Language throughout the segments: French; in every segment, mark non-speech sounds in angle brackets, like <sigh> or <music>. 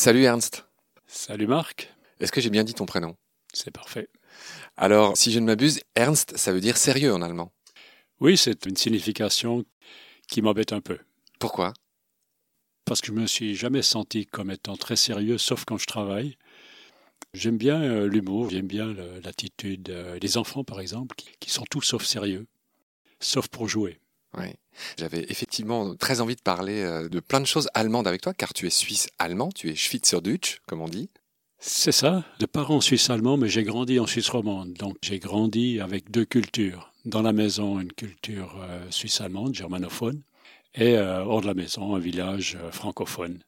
Salut Ernst. Salut Marc. Est-ce que j'ai bien dit ton prénom? C'est parfait. Alors, si je ne m'abuse, Ernst, ça veut dire sérieux en allemand. Oui, c'est une signification qui m'embête un peu. Pourquoi? Parce que je me suis jamais senti comme étant très sérieux, sauf quand je travaille. J'aime bien euh, l'humour, j'aime bien l'attitude euh, des enfants, par exemple, qui, qui sont tous sauf sérieux, sauf pour jouer. Oui. J'avais effectivement très envie de parler euh, de plein de choses allemandes avec toi, car tu es suisse-allemand, tu es Schweizerdeutsch, comme on dit. C'est ça, de parents suisse-allemands, mais j'ai grandi en Suisse romande. Donc j'ai grandi avec deux cultures. Dans la maison, une culture euh, suisse-allemande, germanophone, et euh, hors de la maison, un village francophone.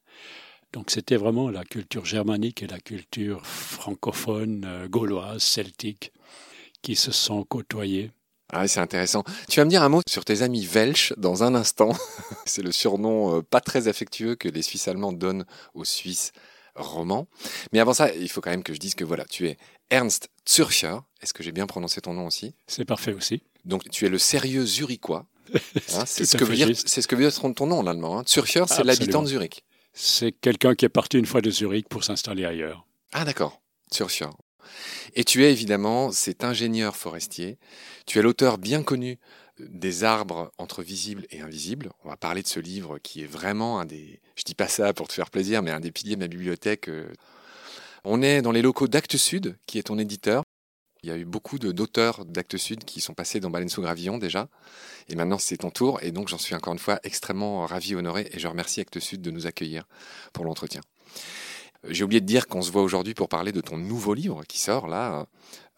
Donc c'était vraiment la culture germanique et la culture francophone, gauloise, celtique, qui se sont côtoyées. Ah, c'est intéressant. Tu vas me dire un mot sur tes amis Welsh dans un instant. <laughs> c'est le surnom euh, pas très affectueux que les Suisses allemands donnent aux Suisses romans. Mais avant ça, il faut quand même que je dise que voilà, tu es Ernst Zürcher. Est-ce que j'ai bien prononcé ton nom aussi? C'est parfait aussi. Donc tu es le sérieux zurichois. <laughs> Hein, c'est ce, que veut dire, c'est ce que veut dire ton nom en allemand. Hein. Zürcher, c'est l'habitant de Zurich. C'est quelqu'un qui est parti une fois de Zurich pour s'installer ailleurs. Ah d'accord, Zürcher. Et tu es évidemment cet ingénieur forestier. Tu es l'auteur bien connu des arbres entre visibles et invisibles. On va parler de ce livre qui est vraiment un des, je dis pas ça pour te faire plaisir, mais un des piliers de ma bibliothèque. On est dans les locaux d'Actes Sud, qui est ton éditeur. Il y a eu beaucoup d'auteurs d'Actes Sud qui sont passés dans Baleine sous Gravillon déjà. Et maintenant, c'est ton tour. Et donc, j'en suis encore une fois extrêmement ravi, honoré. Et je remercie Actes Sud de nous accueillir pour l'entretien. J'ai oublié de dire qu'on se voit aujourd'hui pour parler de ton nouveau livre qui sort là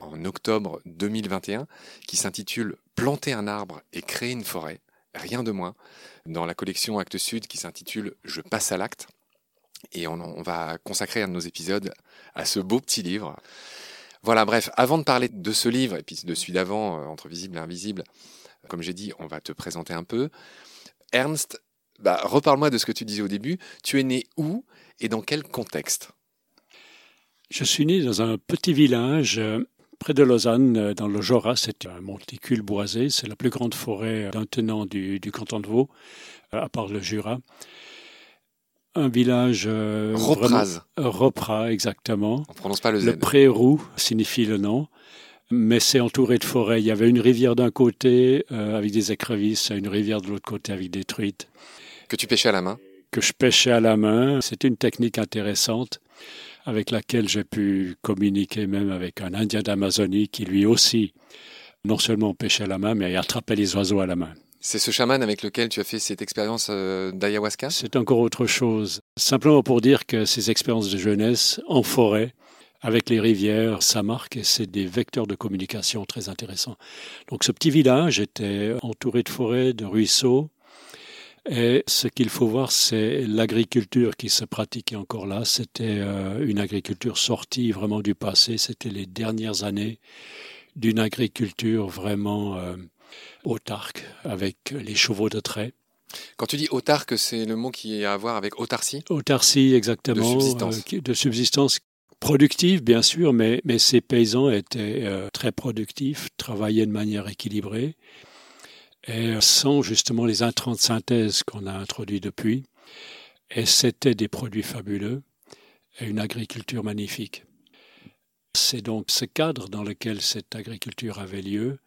en octobre 2021, qui s'intitule Planter un arbre et créer une forêt, rien de moins, dans la collection Actes Sud qui s'intitule Je passe à l'acte. Et on, va consacrer un de nos épisodes à ce beau petit livre. Voilà, bref, avant de parler de ce livre et puis de celui d'avant, euh, Entre visible et invisible, comme j'ai dit, on va te présenter un peu. Ernst, bah, reparle-moi de ce que tu disais au début. Tu es né où et dans quel contexte? Je suis né dans un petit village euh, près de Lausanne, euh, dans le Jura. C'est un monticule boisé. C'est la plus grande forêt d'un tenant du, canton de Vaud, euh, à part le Jura. Un village. Euh, Repras, exactement. On prononce pas le Z. Le Pré-Roux signifie le nom mais c'est entouré de forêts. Il y avait une rivière d'un côté avec des écrevisses, une rivière de l'autre côté avec des truites. Que tu pêchais à la main que je pêchais à la main. C'est une technique intéressante avec laquelle j'ai pu communiquer même avec un Indien d'Amazonie qui lui aussi non seulement pêchait à la main, mais attrapait les oiseaux à la main. C'est ce chaman avec lequel tu as fait cette expérience euh, d'ayahuasca? C'est encore autre chose. Simplement pour dire que ces expériences de jeunesse en forêt, avec les rivières, ça marque et c'est des vecteurs de communication très intéressants. Donc ce petit village était entouré de forêts, de ruisseaux, et ce qu'il faut voir, c'est l'agriculture qui se pratiquait encore là. C'était euh, une agriculture sortie vraiment du passé. C'était les dernières années d'une agriculture vraiment euh, autarque, avec les chevaux de trait. Quand tu dis autarque, c'est le mot qui a à voir avec autarcie? Autarcie, exactement. De subsistance. Euh, de subsistance productive, bien sûr, mais, mais ces paysans étaient très productifs, travaillaient de manière équilibrée et sans justement les intrants de synthèse qu'on a introduits depuis. Et c'était des produits fabuleux et une agriculture magnifique. C'est donc ce cadre dans lequel cette agriculture avait lieu.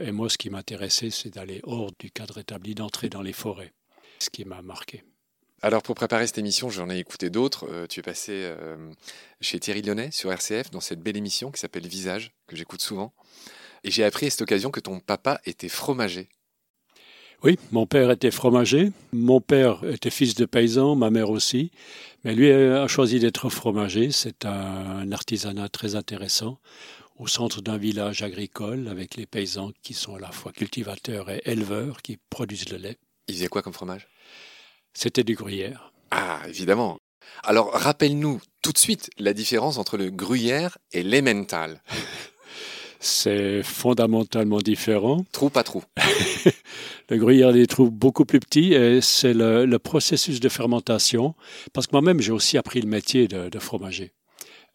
Et moi, ce qui m'intéressait, c'est d'aller hors du cadre établi, d'entrer dans les forêts, ce qui m'a marqué. Alors pour préparer cette émission, j'en ai écouté d'autres. Euh, tu es passé euh, chez Thierry Lyonnais sur RCF dans cette belle émission qui s'appelle Visage, que j'écoute souvent. Et j'ai appris à cette occasion que ton papa était fromager. Oui, mon père était fromager. Mon père était fils de paysan, ma mère aussi. Mais lui a choisi d'être fromager. C'est un artisanat très intéressant au centre d'un village agricole avec les paysans qui sont à la fois cultivateurs et éleveurs qui produisent le lait. Il faisait quoi comme fromage? C'était du gruyère. Ah, évidemment. Alors, rappelle-nous tout de suite la différence entre le gruyère et l'emmental. <laughs> c'est fondamentalement différent. Trou, pas trou. <laughs> le gruyère des trous beaucoup plus petits et c'est le, processus de fermentation. Parce que moi-même, j'ai aussi appris le métier de, fromager.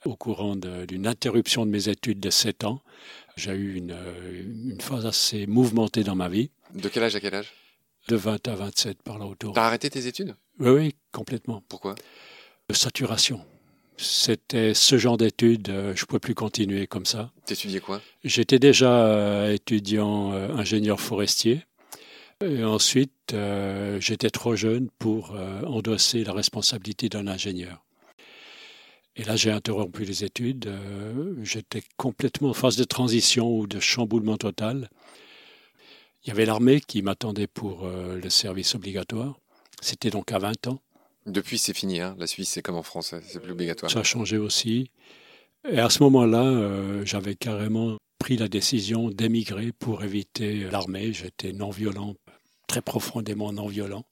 Au courant d'une interruption de mes études de 7 ans, j'ai eu une, une, phase assez mouvementée dans ma vie. De quel âge à quel âge? De 20 à 27 par là autour. T'as arrêté tes études? Oui, oui, complètement. Pourquoi? De saturation. C'était ce genre d'études, je ne pouvais plus continuer comme ça. T'étudiais quoi? J'étais déjà étudiant ingénieur forestier. Et ensuite, j'étais trop jeune pour endosser la responsabilité d'un ingénieur. Et là, j'ai interrompu les études. Euh, j'étais complètement en phase de transition ou de chamboulement total. Il y avait l'armée qui m'attendait pour euh, le service obligatoire. C'était donc à 20 ans. Depuis, c'est fini. Hein. La Suisse, c'est comme en France, c'est plus obligatoire. Ça a changé aussi. Et à ce moment-là, euh, j'avais carrément pris la décision d'émigrer pour éviter l'armée. J'étais non-violent, très profondément non-violent.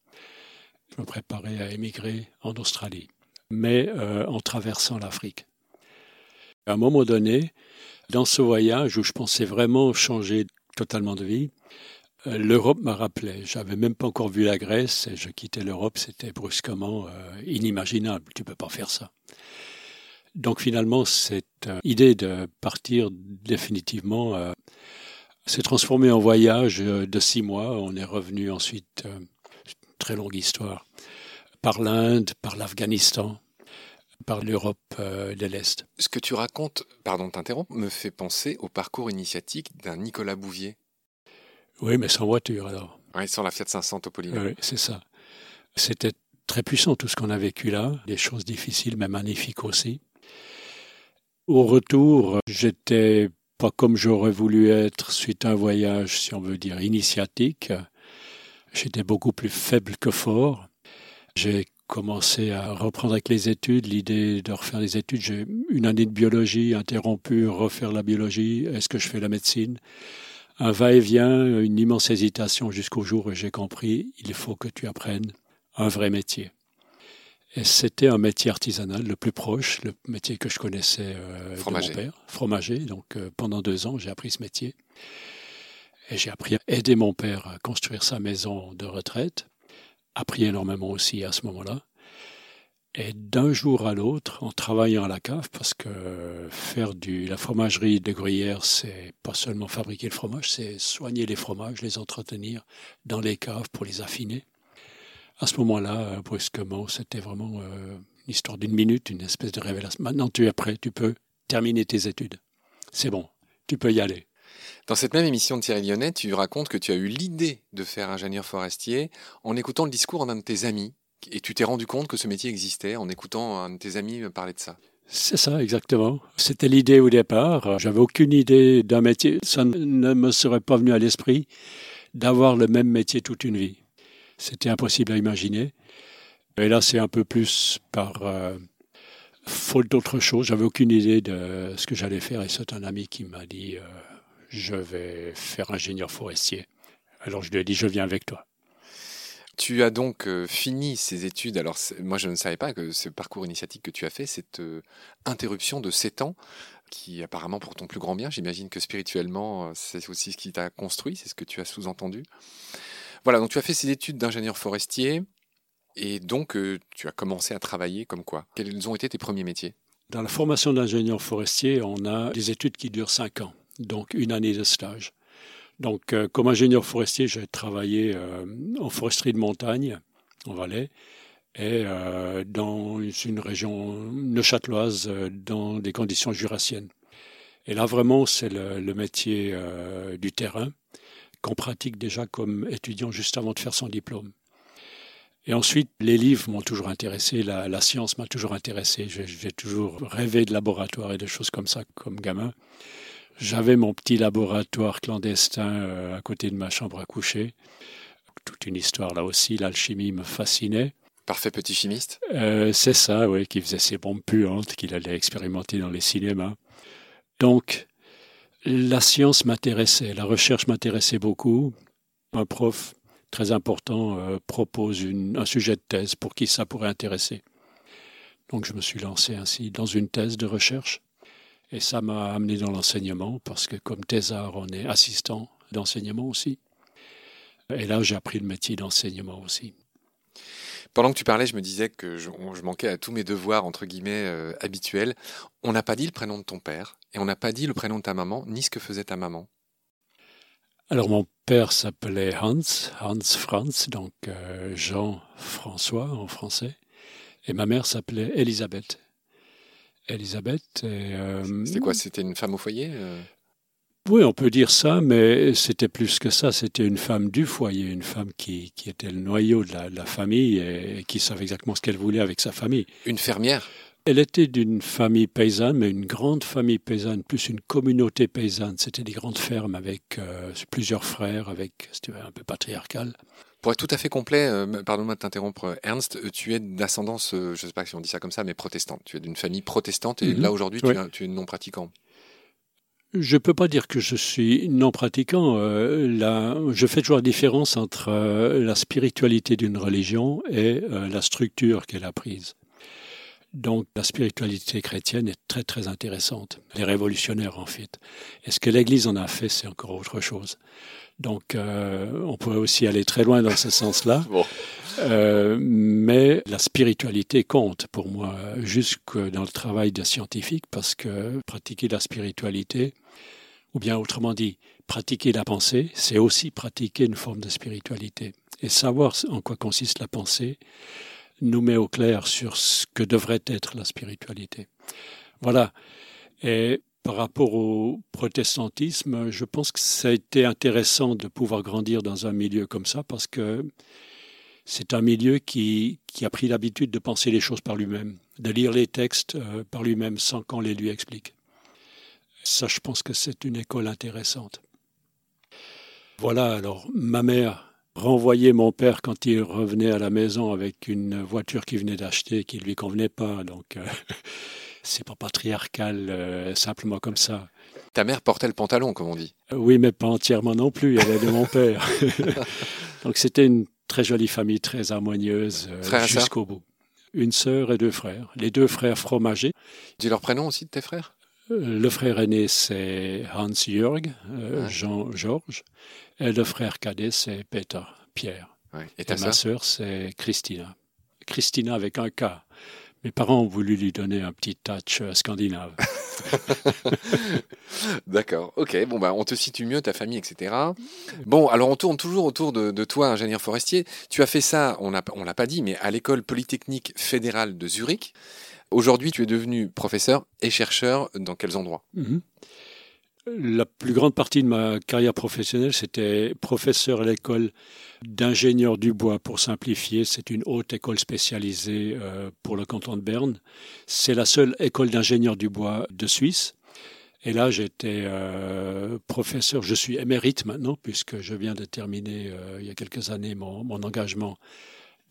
Je me préparais à émigrer en Australie mais euh, en traversant l'Afrique. À un moment donné, dans ce voyage où je pensais vraiment changer totalement de vie, l'Europe m'a rappelé. J'avais même pas encore vu la Grèce et je quittais l'Europe, c'était brusquement euh, inimaginable. Tu peux pas faire ça. Donc finalement, cette idée de partir définitivement s'est transformée en voyage de six mois. On est revenu ensuite, très longue histoire, par l'Inde, par l'Afghanistan, par l'Europe euh, de l'Est. Ce que tu racontes, pardon de t'interrompre, me fait penser au parcours initiatique d'un Nicolas Bouvier. Oui, mais sans voiture alors. Oui, sans la Fiat 500 Topolino. Oui, c'est ça. C'était très puissant tout ce qu'on a vécu là, des choses difficiles mais magnifiques aussi. Au retour, j'étais pas comme j'aurais voulu être suite à un voyage, si on veut dire, initiatique. J'étais beaucoup plus faible que fort. J'ai commencé à reprendre avec les études, l'idée de refaire les études. J'ai une année de biologie interrompue, refaire la biologie. Est-ce que je fais la médecine? Un va-et-vient, une immense hésitation jusqu'au jour où j'ai compris il faut que tu apprennes un vrai métier. Et c'était un métier artisanal, le plus proche, le métier que je connaissais euh, de mon père, fromager. Donc euh, pendant deux ans, j'ai appris ce métier. Et j'ai appris à aider mon père à construire sa maison de retraite appris énormément aussi à ce moment-là. Et d'un jour à l'autre, en travaillant à la cave, parce que faire du, la fromagerie de gruyère, c'est pas seulement fabriquer le fromage, c'est soigner les fromages, les entretenir dans les caves pour les affiner. À ce moment-là, brusquement, c'était vraiment euh, une histoire d'une minute, une espèce de révélation. Maintenant, tu es prêt, tu peux terminer tes études. C'est bon, tu peux y aller. Dans cette même émission de Thierry Lyonnais, tu racontes que tu as eu l'idée de faire ingénieur forestier en écoutant le discours d'un de tes amis. Et tu t'es rendu compte que ce métier existait en écoutant un de tes amis parler de ça. C'est ça, exactement. C'était l'idée au départ. J'avais aucune idée d'un métier. Ça ne me serait pas venu à l'esprit d'avoir le même métier toute une vie. C'était impossible à imaginer. Et là, c'est un peu plus par euh, faute d'autre chose. J'avais aucune idée de ce que j'allais faire. Et c'est un ami qui m'a dit euh, je vais faire ingénieur forestier. Alors je lui ai dit, je viens avec toi. Tu as donc euh, fini ces études. Alors, moi, je ne savais pas que ce parcours initiatique que tu as fait, cette euh, interruption de 7 ans, qui apparemment pour ton plus grand bien, j'imagine que spirituellement, euh, c'est aussi ce qui t'a construit, c'est ce que tu as sous-entendu. Voilà, donc tu as fait ces études d'ingénieur forestier, et donc tu as commencé à travailler comme quoi? Quels ont été tes premiers métiers? Dans la formation d'ingénieur forestier, on a des études qui durent 5 ans donc une année de stage. Donc, euh, comme ingénieur forestier, j'ai travaillé euh, en foresterie de montagne, en Valais, et euh, dans une région neuchâteloise, dans des conditions jurassiennes. Et là, vraiment, c'est le, métier du terrain qu'on pratique déjà comme étudiant juste avant de faire son diplôme. Et ensuite, les livres m'ont toujours intéressé, la, la science m'a toujours intéressé. J'ai toujours rêvé de laboratoire et de choses comme ça comme gamin. J'avais mon petit laboratoire clandestin euh, à côté de ma chambre à coucher. Toute une histoire là aussi, l'alchimie me fascinait. Parfait petit chimiste euh, C'est ça, oui, qui faisait ses bombes puantes qu'il allait expérimenter dans les cinémas. Donc, la science m'intéressait, la recherche m'intéressait beaucoup. Un prof très important euh, propose un sujet de thèse pour qui ça pourrait intéresser. Donc je me suis lancé ainsi dans une thèse de recherche. Et ça m'a amené dans l'enseignement parce que comme thésard, on est assistant d'enseignement aussi. Et là, j'ai appris le métier d'enseignement aussi. Pendant que tu parlais, je me disais que je, manquais à tous mes devoirs, entre guillemets, euh, habituels. On n'a pas dit le prénom de ton père et on n'a pas dit le prénom de ta maman, ni ce que faisait ta maman. Alors mon père s'appelait Hans, Hans Franz, donc euh, Jean-François en français, et ma mère s'appelait Elisabeth. Elisabeth. C'était quoi C'était une femme au foyer oui, on peut dire ça, mais c'était plus que ça. C'était une femme du foyer, une femme qui, qui était le noyau de la, famille et, qui savait exactement ce qu'elle voulait avec sa famille. Une fermière? Elle était d'une famille paysanne, mais une grande famille paysanne, plus une communauté paysanne. C'était des grandes fermes avec euh, plusieurs frères, avec, un peu patriarcal. Pour être tout à fait complet, euh, pardonne-moi de t'interrompre, Ernst, euh, tu es d'ascendance, je ne sais pas si on dit ça comme ça, mais protestante. Tu es d'une famille protestante et mhm. là aujourd'hui, tu, tu es non pratiquant. Je ne peux pas dire que je suis non pratiquant. Euh, je fais toujours la différence entre euh, la spiritualité d'une religion et euh, la structure qu'elle a prise. Donc la spiritualité chrétienne est très très intéressante. Les révolutionnaires en fait. Et ce que l'Église en a fait, c'est encore autre chose. Donc on pourrait aussi aller très loin dans ce sens-là. <laughs> mais la spiritualité compte pour moi jusque dans le travail des scientifiques parce que pratiquer la spiritualité, ou bien autrement dit, pratiquer la pensée, c'est aussi pratiquer une forme de spiritualité. Et savoir en quoi consiste la pensée nous met au clair sur ce que devrait être la spiritualité. Voilà. Et par rapport au protestantisme, je pense que ça a été intéressant de pouvoir grandir dans un milieu comme ça parce que c'est un milieu qui, qui a pris l'habitude de penser les choses par lui-même, de lire les textes euh, par lui-même sans qu'on les lui explique. Ça, je pense que c'est une école intéressante. Voilà, alors ma mère renvoyait mon père quand il revenait à la maison avec une voiture qu'il venait d'acheter qui ne lui convenait pas. Donc, euh, <laughs> c'est pas patriarcal euh, simplement comme ça. Ta mère portait le pantalon, comme on dit. Euh, oui, mais pas entièrement non plus. Elle de mon père. <laughs> donc, c'était une très jolie famille, très harmonieuse jusqu'au bout. Une sœur et deux frères. Les deux frères fromagers. Dis leur prénom aussi de tes frères? Le frère aîné, c'est Hans-Jörg, euh, Jean-Georges, et le frère cadet, c'est Peter, Pierre. Et, ma sœur, c'est Christina. Christina avec un K. Mes parents ont voulu lui donner un petit touch euh, scandinave. <laughs> D'accord, ok, bon bah on te situe mieux, ta famille, etc. Bon, alors on tourne toujours autour de, de toi, ingénieur forestier. Tu as fait ça, on ne l'a pas dit, mais à l'école polytechnique fédérale de Zurich. Aujourd'hui, tu es devenu professeur et chercheur dans quels endroits? Mhm. La plus grande partie de ma carrière professionnelle, c'était professeur à l'école d'ingénieur du bois, pour simplifier. C'est une haute école spécialisée euh, pour le canton de Berne. C'est la seule école d'ingénieur du bois de Suisse. Et là, j'étais euh, professeur, je suis émérite maintenant, puisque je viens de terminer euh, il y a quelques années mon engagement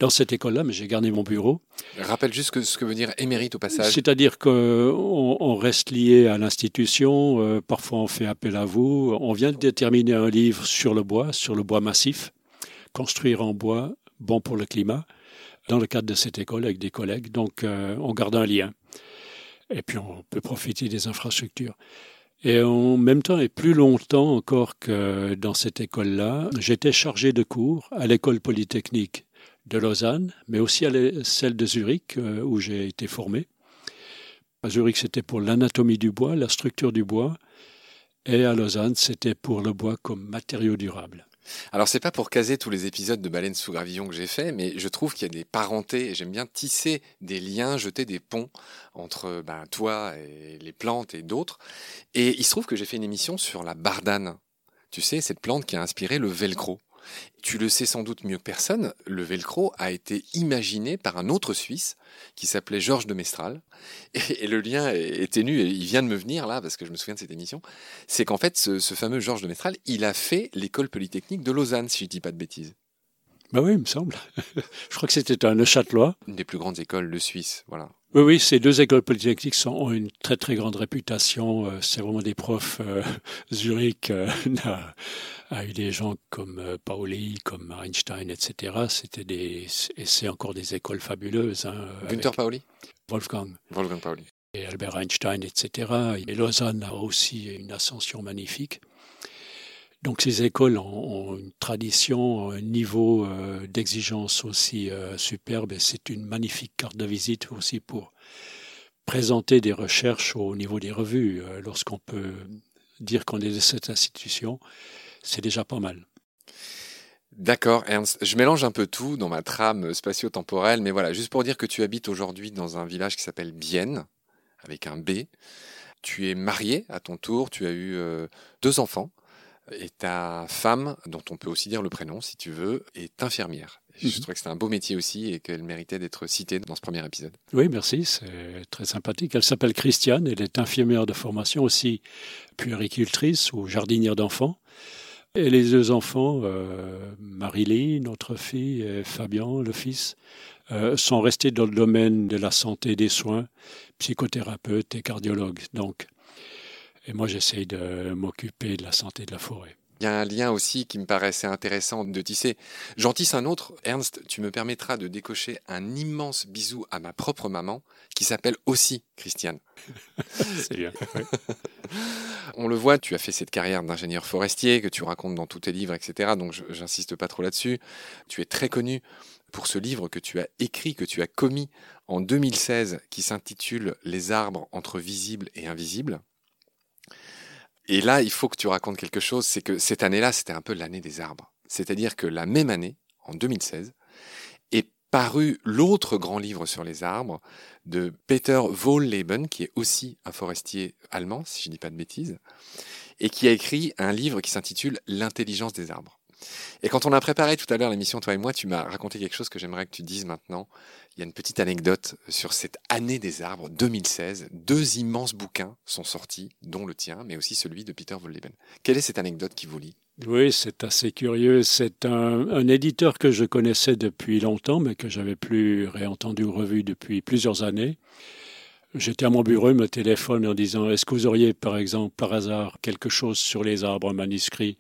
dans cette école-là, mais j'ai gardé mon bureau. Rappelle juste ce que veut dire émérite au passage. C'est-à-dire qu'on on reste lié à l'institution, euh, parfois on fait appel à vous. On vient de déterminer un livre sur le bois, sur le bois massif, construire en bois, bon pour le climat, dans le cadre de cette école avec des collègues. Donc euh, on garde un lien. Et puis on peut profiter des infrastructures. Et en même temps, et plus longtemps encore que dans cette école-là, j'étais chargé de cours à l'école polytechnique de Lausanne, mais aussi à celle de Zurich, euh, où j'ai été formé. À Zurich, c'était pour l'anatomie du bois, la structure du bois, et à Lausanne, c'était pour le bois comme matériau durable. Alors c'est pas pour caser tous les épisodes de Baleine sous gravillon que j'ai fait, mais je trouve qu'il y a des parentés et j'aime bien tisser des liens, jeter des ponts entre ben, toi et les plantes et d'autres. Et il se trouve que j'ai fait une émission sur la bardane. Tu sais, cette plante qui a inspiré le velcro. Tu le sais sans doute mieux que personne, le velcro a été imaginé par un autre Suisse qui s'appelait Georges de Mestral. Et, le lien est ténu, et il vient de me venir là, parce que je me souviens de cette émission. C'est qu'en fait, ce, fameux Georges de Mestral, il a fait l'école polytechnique de Lausanne, si je ne dis pas de bêtises. Bah oui, il me semble. <laughs> je crois que c'était un Neuchâtelois. Une des plus grandes écoles de Suisse, voilà. Oui, oui, ces deux écoles polytechniques sont, ont une très très grande réputation. Euh, c'est vraiment des profs. Euh, <laughs> Zurich euh, <laughs> a, eu des gens comme Pauli, comme Einstein, etc. C'était des, et c'est encore des écoles fabuleuses. Hein, Günther Pauli Wolfgang. Wolfgang Pauli. Et Albert Einstein, etc. Et Lausanne a aussi une ascension magnifique. Donc ces écoles ont, une tradition, un niveau euh, d'exigence aussi euh, superbe et c'est une magnifique carte de visite aussi pour présenter des recherches au niveau des revues. Euh, lorsqu'on peut dire qu'on est de cette institution, c'est déjà pas mal. D'accord, Ernst. Je mélange un peu tout dans ma trame spatio-temporelle, mais voilà, juste pour dire que tu habites aujourd'hui dans un village qui s'appelle Bienne, avec un B. Tu es marié à ton tour, tu as eu deux enfants, et ta femme, dont on peut aussi dire le prénom si tu veux, est infirmière. Je mhm. trouvais que c'était un beau métier aussi et qu'elle méritait d'être citée dans ce premier épisode. Oui, merci, c'est très sympathique. Elle s'appelle Christiane, elle est infirmière de formation aussi, puéricultrice ou jardinière d'enfants. Et les deux enfants, euh, Marie-Lie, notre fille, et Fabien, le fils, euh, sont restés dans le domaine de la santé des soins, psychothérapeutes et cardiologues. Donc, et moi, j'essaye de m'occuper de la santé de la forêt. Il y a un lien aussi qui me paraissait intéressant de tisser. J'en tisse un autre. Ernst, tu me permettras de décocher un immense bisou à ma propre maman, qui s'appelle aussi Christiane. <laughs> C'est bien. On le voit, tu as fait cette carrière d'ingénieur forestier que tu racontes dans tous tes livres, etc. Donc j'insiste pas trop là-dessus. Tu es très connu pour ce livre que tu as écrit, que tu as commis en 2016, qui s'intitule Les arbres entre visibles et invisibles. Et là, il faut que tu racontes quelque chose, c'est que cette année-là, c'était un peu l'année des arbres. C'est-à-dire que la même année, en 2016, est paru l'autre grand livre sur les arbres de Peter Wohlleben, qui est aussi un forestier allemand, si je ne dis pas de bêtises, et qui a écrit un livre qui s'intitule L'intelligence des arbres. Et quand on a préparé tout à l'heure l'émission, toi et moi, tu m'as raconté quelque chose que j'aimerais que tu dises maintenant. Il y a une petite anecdote sur cette année des arbres 2016. Deux immenses bouquins sont sortis, dont le tien, mais aussi celui de Peter Wolleben. Quelle est cette anecdote qui vous lie? Oui, c'est assez curieux. C'est un, un, éditeur que je connaissais depuis longtemps, mais que j'avais plus réentendu ou revu depuis plusieurs années. J'étais à mon bureau, il me téléphone en disant Est-ce que vous auriez, par exemple, par hasard, quelque chose sur les arbres manuscrits?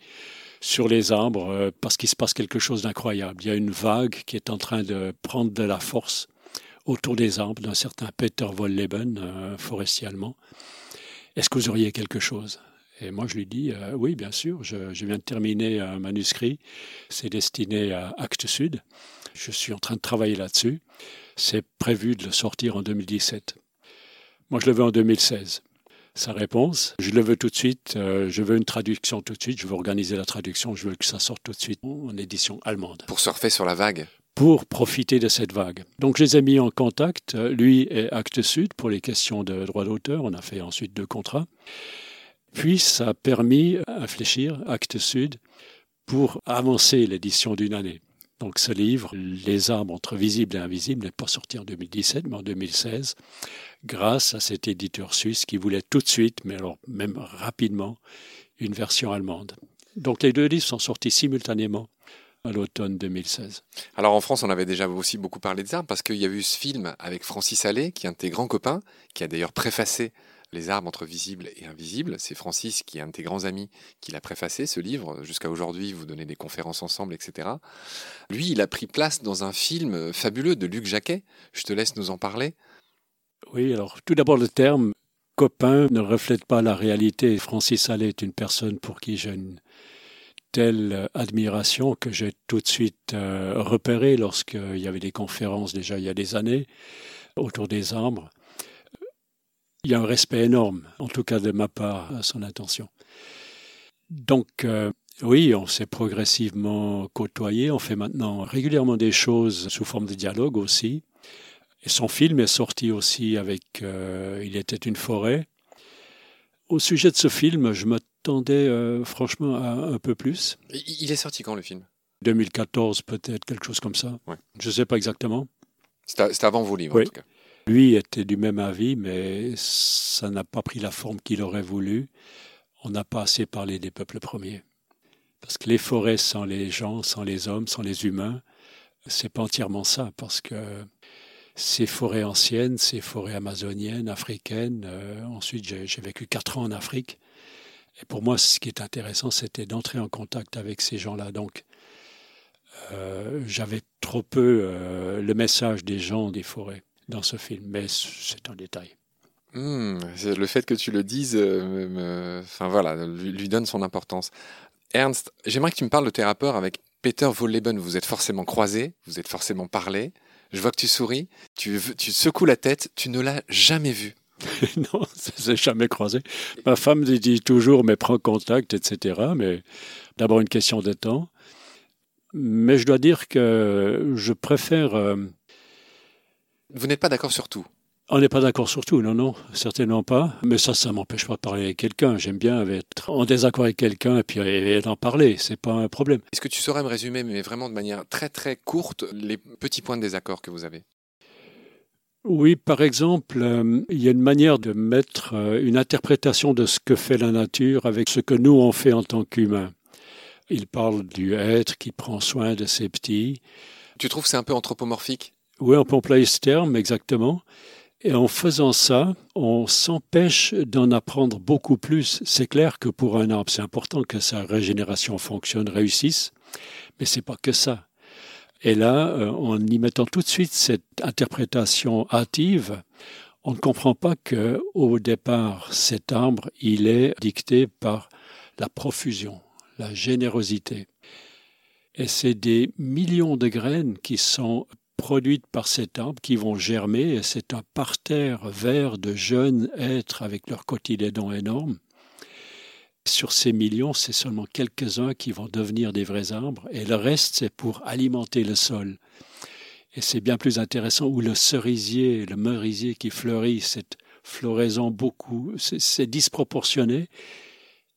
Sur les arbres euh, parce qu'il se passe quelque chose d'incroyable. Il y a une vague qui est en train de prendre de la force autour des arbres d'un certain Peter Wolleben, un forestier allemand. Est-ce que vous auriez quelque chose? Et moi, je lui dis euh, oui, bien sûr. Je, viens de terminer un manuscrit. C'est destiné à Actes Sud. Je suis en train de travailler là-dessus. C'est prévu de le sortir en 2017. Moi, je le veux en 2016 sa réponse. Je le veux tout de suite, euh, je veux une traduction tout de suite, je veux organiser la traduction, je veux que ça sorte tout de suite en édition allemande. Pour surfer sur la vague pour profiter de cette vague. Donc je les ai mis en contact, lui et Actes Sud, pour les questions de droit d'auteur. On a fait ensuite deux contrats. Puis ça a permis à fléchir Actes Sud pour avancer l'édition d'une année. Donc ce livre, Les arbres entre visibles et invisibles, n'est pas sorti en 2017, mais en 2016, grâce à cet éditeur suisse qui voulait tout de suite, mais alors même rapidement, une version allemande. Donc les deux livres sont sortis simultanément à l'automne 2016. Alors en France, on avait déjà aussi beaucoup parlé des arbres parce qu'il y a eu ce film avec Francis Allais, qui est un de tes grands copains, qui a d'ailleurs préfacé les arbres entre visibles et invisibles. C'est Francis, qui est un de tes grands amis, qui l'a préfacé, ce livre. Jusqu'à aujourd'hui, vous donnez des conférences ensemble, etc. Lui, il a pris place dans un film fabuleux de Luc Jacquet. Je te laisse nous en parler. Oui, alors tout d'abord le terme copain ne reflète pas la réalité. Francis Allais est une personne pour qui j'ai une telle admiration que j'ai tout de suite euh, repéré lorsqu'il y avait des conférences déjà il y a des années autour des arbres il y a un respect énorme, en tout cas de ma part, à son intention. Donc, euh, oui, on s'est progressivement côtoyé. On fait maintenant régulièrement des choses sous forme de dialogue aussi. Et son film est sorti aussi avec euh, Il était une forêt. Au sujet de ce film, je m'attendais euh, franchement à un peu plus. Il est sorti quand le film? 2014 peut-être, quelque chose comme ça. Je ne sais pas exactement. C'est avant vos livres en tout cas. Lui était du même avis, mais ça n'a pas pris la forme qu'il aurait voulu. On n'a pas assez parlé des peuples premiers. Parce que les forêts sans les gens, sans les hommes, sans les humains, c'est pas entièrement ça. Parce que ces forêts anciennes, ces forêts amazoniennes, africaines, euh, ensuite j'ai vécu quatre ans en Afrique. Et pour moi, ce qui est intéressant, c'était d'entrer en contact avec ces gens-là. Donc, euh, j'avais trop peu euh, le message des gens des forêts dans ce film, mais c'est un détail. Hmm, le fait que tu le dises, euh, enfin voilà, lui, donne son importance. Ernst, j'aimerais que tu me parles de tes rapports avec Peter Wolleben. Vous êtes forcément croisés, vous êtes forcément parlé. Je vois que tu souris, tu, tu secoues la tête, tu ne l'as jamais vu. <laughs> non, ça s'est jamais croisé. Ma femme dit toujours, mais prends contact, etc. Mais d'abord une question de temps. Mais je dois dire que je préfère euh, vous n'êtes pas d'accord sur tout On n'est pas d'accord sur tout, non, non, certainement pas. Mais ça, ça m'empêche pas de parler avec quelqu'un. J'aime bien être en désaccord avec quelqu'un et puis d'en parler. C'est pas un problème. Est-ce que tu saurais me résumer, mais vraiment de manière très très courte, les petits points de désaccord que vous avez? Oui, par exemple, euh, il y a une manière de mettre euh, une interprétation de ce que fait la nature avec ce que nous on fait en tant qu'humains. Il parle du être qui prend soin de ses petits. Tu trouves que c'est un peu anthropomorphique? Oui, on peut employer ce terme, exactement. Et en faisant ça, on s'empêche d'en apprendre beaucoup plus. C'est clair que pour un arbre, c'est important que sa régénération fonctionne, réussisse, mais c'est pas que ça. Et là, euh, en y mettant tout de suite cette interprétation hâtive, on ne comprend pas que, au départ, cet arbre, il est dicté par la profusion, la générosité. Et c'est des millions de graines qui sont produites par cet arbre qui vont germer et c'est un parterre vert de jeunes êtres avec leurs cotylédons énormes. Sur ces millions, c'est seulement quelques-uns qui vont devenir des vrais arbres et le reste, c'est pour alimenter le sol. Et c'est bien plus intéressant où le cerisier, le merisier qui fleurit, cette floraison beaucoup, c'est disproportionné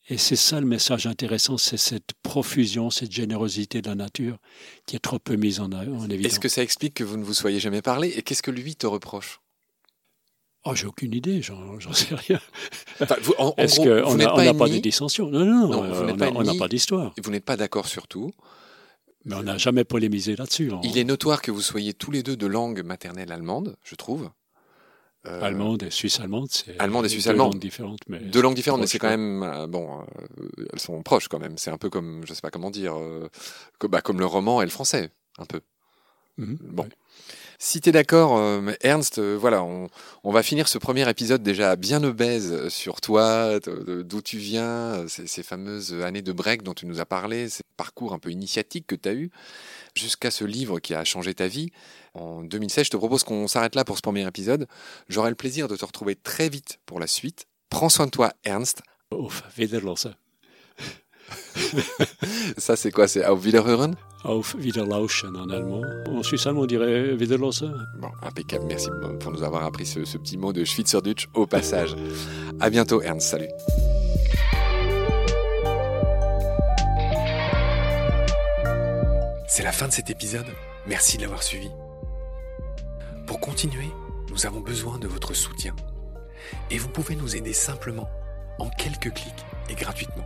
et c'est ça le message intéressant, c'est cette profusion, cette générosité de la nature qui est trop peu mise en, évidence. Est-ce que ça explique que vous ne vous soyez jamais parlé Et qu'est-ce que lui te reproche? Oh, j'ai aucune idée, j'en sais rien. Est-ce qu'on n'a pas de dissensions Non, non, non on n'a pas d'histoire. Vous n'êtes pas d'accord sur tout. Mais on n'a jamais polémisé là-dessus. Il est notoire que vous soyez tous les deux de langue maternelle allemande, je trouve. Euh, allemande et suisse-allemande, c'est allemande et suisse-allemande. Deux langues différentes, mais deux langues différentes, mais c'est quand même euh, bon. Euh, elles sont proches quand même. C'est un peu comme, je sais pas comment dire, comme, bah, comme le roman et le français, un peu. Mhm, bon. Si tu es d'accord, Ernst, voilà, on, va finir ce premier épisode déjà bien obèse sur toi, d'où tu viens, ces, ces, fameuses années de break dont tu nous as parlé, ces parcours un peu initiatiques que tu as eu, jusqu'à ce livre qui a changé ta vie en 2016. Je te propose qu'on s'arrête là pour ce premier épisode. J'aurai le plaisir de te retrouver très vite pour la suite. Prends soin de toi, Ernst. Auf. <laughs> Ça, c'est quoi C'est Auf Wiederhören? Auf Wiederlauschen en allemand. En suisse on dirait Wiederlausen. Bon, impeccable. Merci pour nous avoir appris ce, ce petit mot de Schweizerdeutsch au passage. À bientôt, Ernst. Salut. C'est la fin de cet épisode. Merci de l'avoir suivi. Pour continuer, nous avons besoin de votre soutien. Et vous pouvez nous aider simplement, en quelques clics et gratuitement.